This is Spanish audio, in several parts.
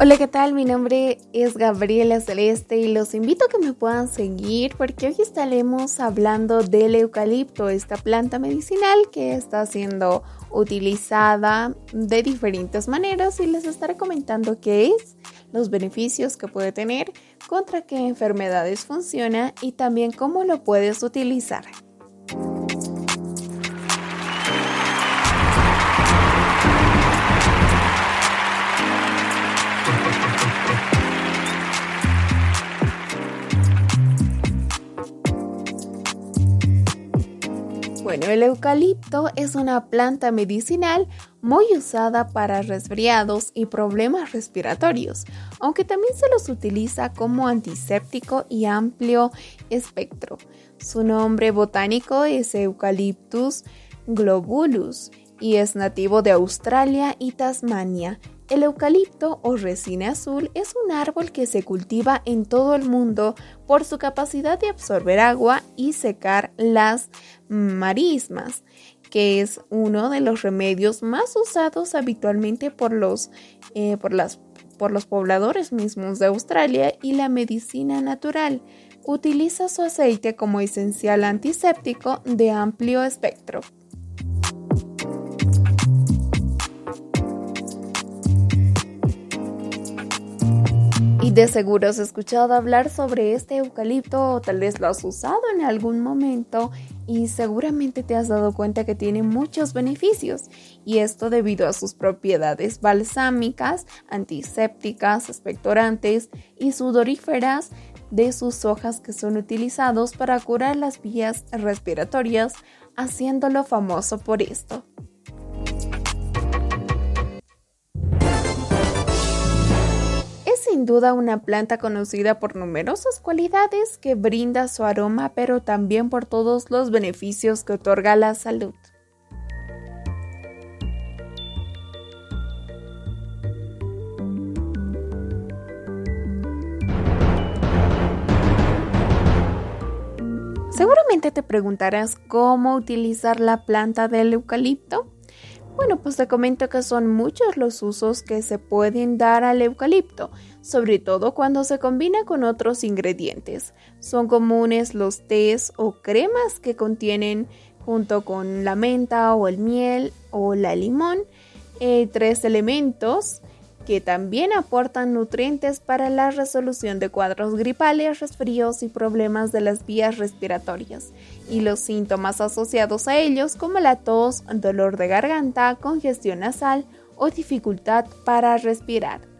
Hola, ¿qué tal? Mi nombre es Gabriela Celeste y los invito a que me puedan seguir porque hoy estaremos hablando del eucalipto, esta planta medicinal que está siendo utilizada de diferentes maneras y les estaré comentando qué es, los beneficios que puede tener, contra qué enfermedades funciona y también cómo lo puedes utilizar. Bueno, el eucalipto es una planta medicinal muy usada para resfriados y problemas respiratorios, aunque también se los utiliza como antiséptico y amplio espectro. Su nombre botánico es Eucalyptus globulus y es nativo de Australia y Tasmania el eucalipto o resina azul es un árbol que se cultiva en todo el mundo por su capacidad de absorber agua y secar las marismas, que es uno de los remedios más usados habitualmente por los, eh, por las, por los pobladores mismos de Australia y la medicina natural. Utiliza su aceite como esencial antiséptico de amplio espectro. De seguro has escuchado hablar sobre este eucalipto o tal vez lo has usado en algún momento y seguramente te has dado cuenta que tiene muchos beneficios y esto debido a sus propiedades balsámicas, antisépticas, expectorantes y sudoríferas de sus hojas que son utilizados para curar las vías respiratorias, haciéndolo famoso por esto. Sin duda una planta conocida por numerosas cualidades que brinda su aroma, pero también por todos los beneficios que otorga la salud. Seguramente te preguntarás cómo utilizar la planta del eucalipto. Bueno, pues te comento que son muchos los usos que se pueden dar al eucalipto, sobre todo cuando se combina con otros ingredientes. Son comunes los tés o cremas que contienen junto con la menta o el miel o la limón eh, tres elementos que también aportan nutrientes para la resolución de cuadros gripales, resfríos y problemas de las vías respiratorias, y los síntomas asociados a ellos como la tos, dolor de garganta, congestión nasal o dificultad para respirar.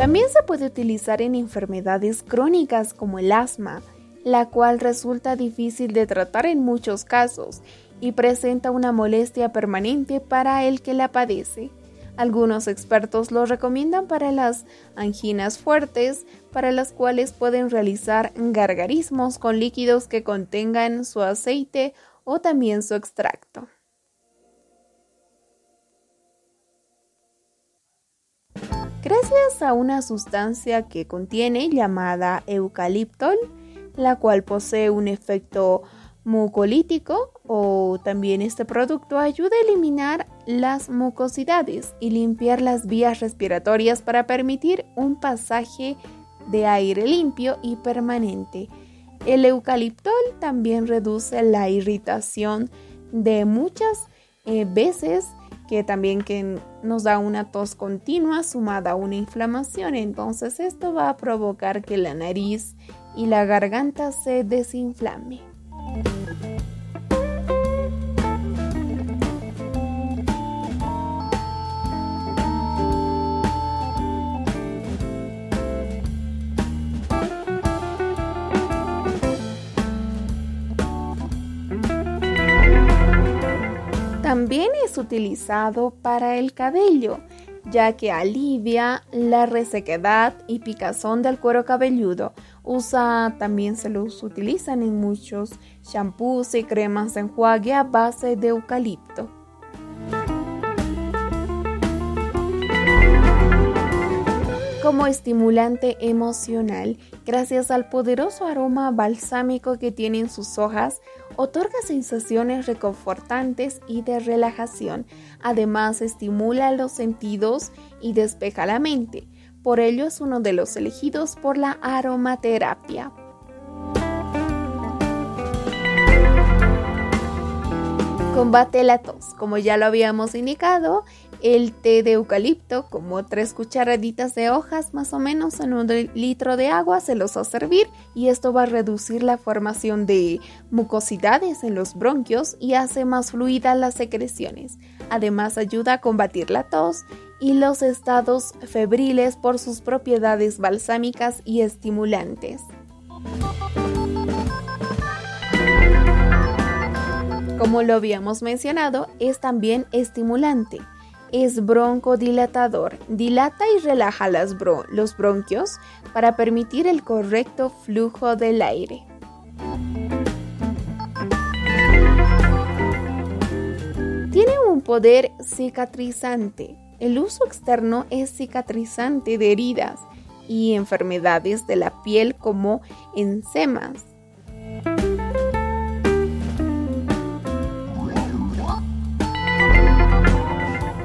También se puede utilizar en enfermedades crónicas como el asma, la cual resulta difícil de tratar en muchos casos y presenta una molestia permanente para el que la padece. Algunos expertos lo recomiendan para las anginas fuertes, para las cuales pueden realizar gargarismos con líquidos que contengan su aceite o también su extracto. Gracias a una sustancia que contiene llamada eucaliptol, la cual posee un efecto mucolítico o también este producto ayuda a eliminar las mucosidades y limpiar las vías respiratorias para permitir un pasaje de aire limpio y permanente. El eucaliptol también reduce la irritación de muchas eh, veces que también que nos da una tos continua sumada a una inflamación. Entonces esto va a provocar que la nariz y la garganta se desinflame. También es utilizado para el cabello, ya que alivia la resequedad y picazón del cuero cabelludo. Usa, también se los utilizan en muchos shampoos y cremas de enjuague a base de eucalipto. Como estimulante emocional, gracias al poderoso aroma balsámico que tienen sus hojas, otorga sensaciones reconfortantes y de relajación. Además, estimula los sentidos y despeja la mente. Por ello es uno de los elegidos por la aromaterapia. Combate la tos. Como ya lo habíamos indicado, el té de eucalipto, como tres cucharaditas de hojas más o menos en un litro de agua, se los va a servir y esto va a reducir la formación de mucosidades en los bronquios y hace más fluidas las secreciones. Además ayuda a combatir la tos y los estados febriles por sus propiedades balsámicas y estimulantes. Como lo habíamos mencionado, es también estimulante. Es broncodilatador. Dilata y relaja los bronquios para permitir el correcto flujo del aire. Tiene un poder cicatrizante. El uso externo es cicatrizante de heridas y enfermedades de la piel como ensemas,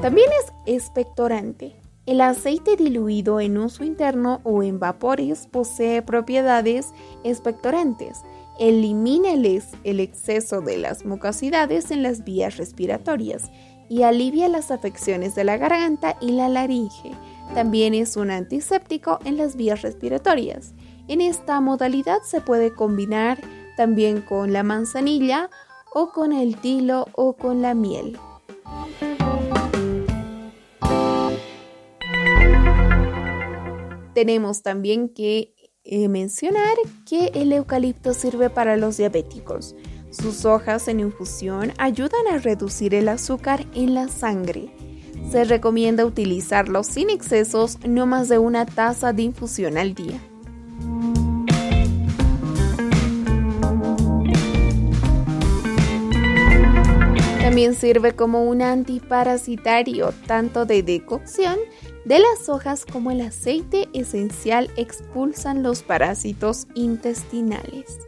También es expectorante. El aceite diluido en uso interno o en vapores posee propiedades expectorantes. Elimina el, exceso de las mucosidades en las vías respiratorias y alivia las afecciones de la garganta y la laringe. También es un antiséptico en las vías respiratorias. En esta modalidad se puede combinar también con la manzanilla o con el tilo o con la miel. Tenemos también que eh, mencionar que el eucalipto sirve para los diabéticos. Sus hojas en infusión ayudan a reducir el azúcar en la sangre. Se recomienda utilizarlo sin excesos, no más de una taza de infusión al día. También sirve como un antiparasitario tanto de decocción de las hojas como el aceite esencial expulsan los parásitos intestinales.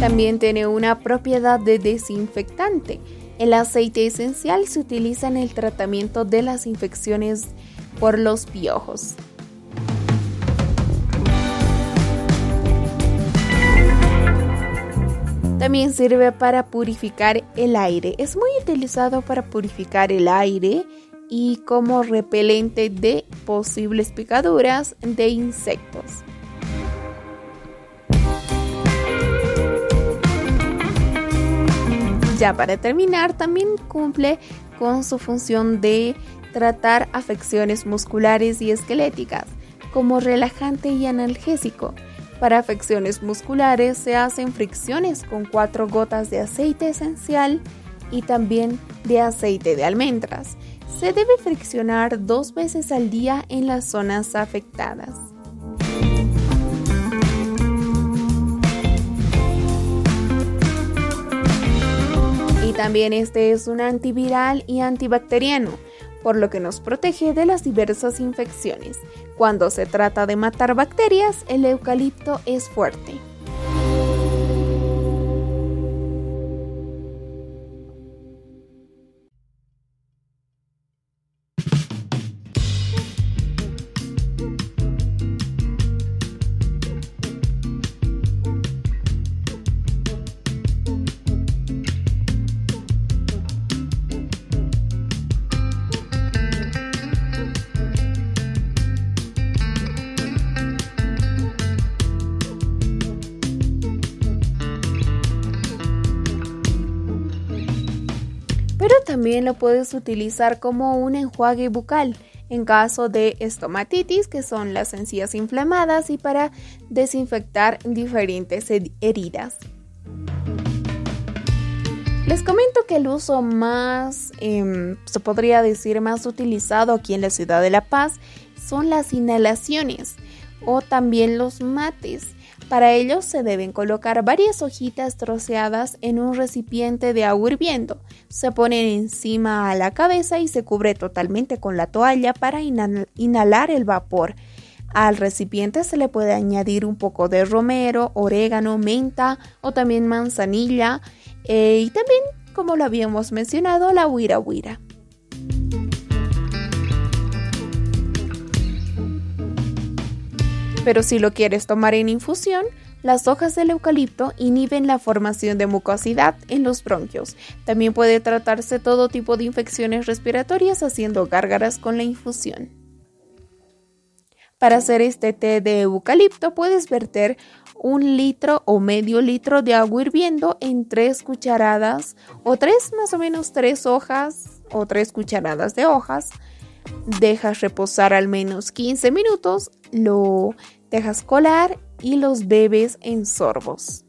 También tiene una propiedad de desinfectante. El aceite esencial se utiliza en el tratamiento de las infecciones por los piojos. También sirve para purificar el aire. Es muy utilizado para purificar el aire y como repelente de posibles picaduras de insectos. Ya para terminar, también cumple con su función de tratar afecciones musculares y esqueléticas como relajante y analgésico. Para afecciones musculares se hacen fricciones con cuatro gotas de aceite esencial y también de aceite de almendras. Se debe friccionar dos veces al día en las zonas afectadas. Y también este es un antiviral y antibacteriano por lo que nos protege de las diversas infecciones. Cuando se trata de matar bacterias, el eucalipto es fuerte. También lo puedes utilizar como un enjuague bucal en caso de estomatitis, que son las encías inflamadas, y para desinfectar diferentes heridas. Les comento que el uso más, em, se podría decir, más utilizado aquí en la ciudad de La Paz son las inhalaciones. o también los mates. Para ello se deben colocar varias hojitas troceadas en un recipiente de agua hirviendo. Se ponen encima a la cabeza y se cubre totalmente con la toalla para inhalar el vapor. Al recipiente se le puede añadir un poco de romero, orégano, menta o también manzanilla eh, y también, como lo habíamos mencionado, la huira huira. Pero si lo quieres tomar en infusión, las hojas del eucalipto inhiben la formación de mucosidad en los bronquios. También puede tratarse todo tipo de infecciones respiratorias haciendo gárgaras con la infusión. Para hacer este té de eucalipto puedes verter un litro o medio litro de agua hirviendo en tres cucharadas o tres más o menos tres hojas o tres cucharadas de hojas. Dejas reposar al menos 15 minutos, lo dejas colar y los bebes en sorbos.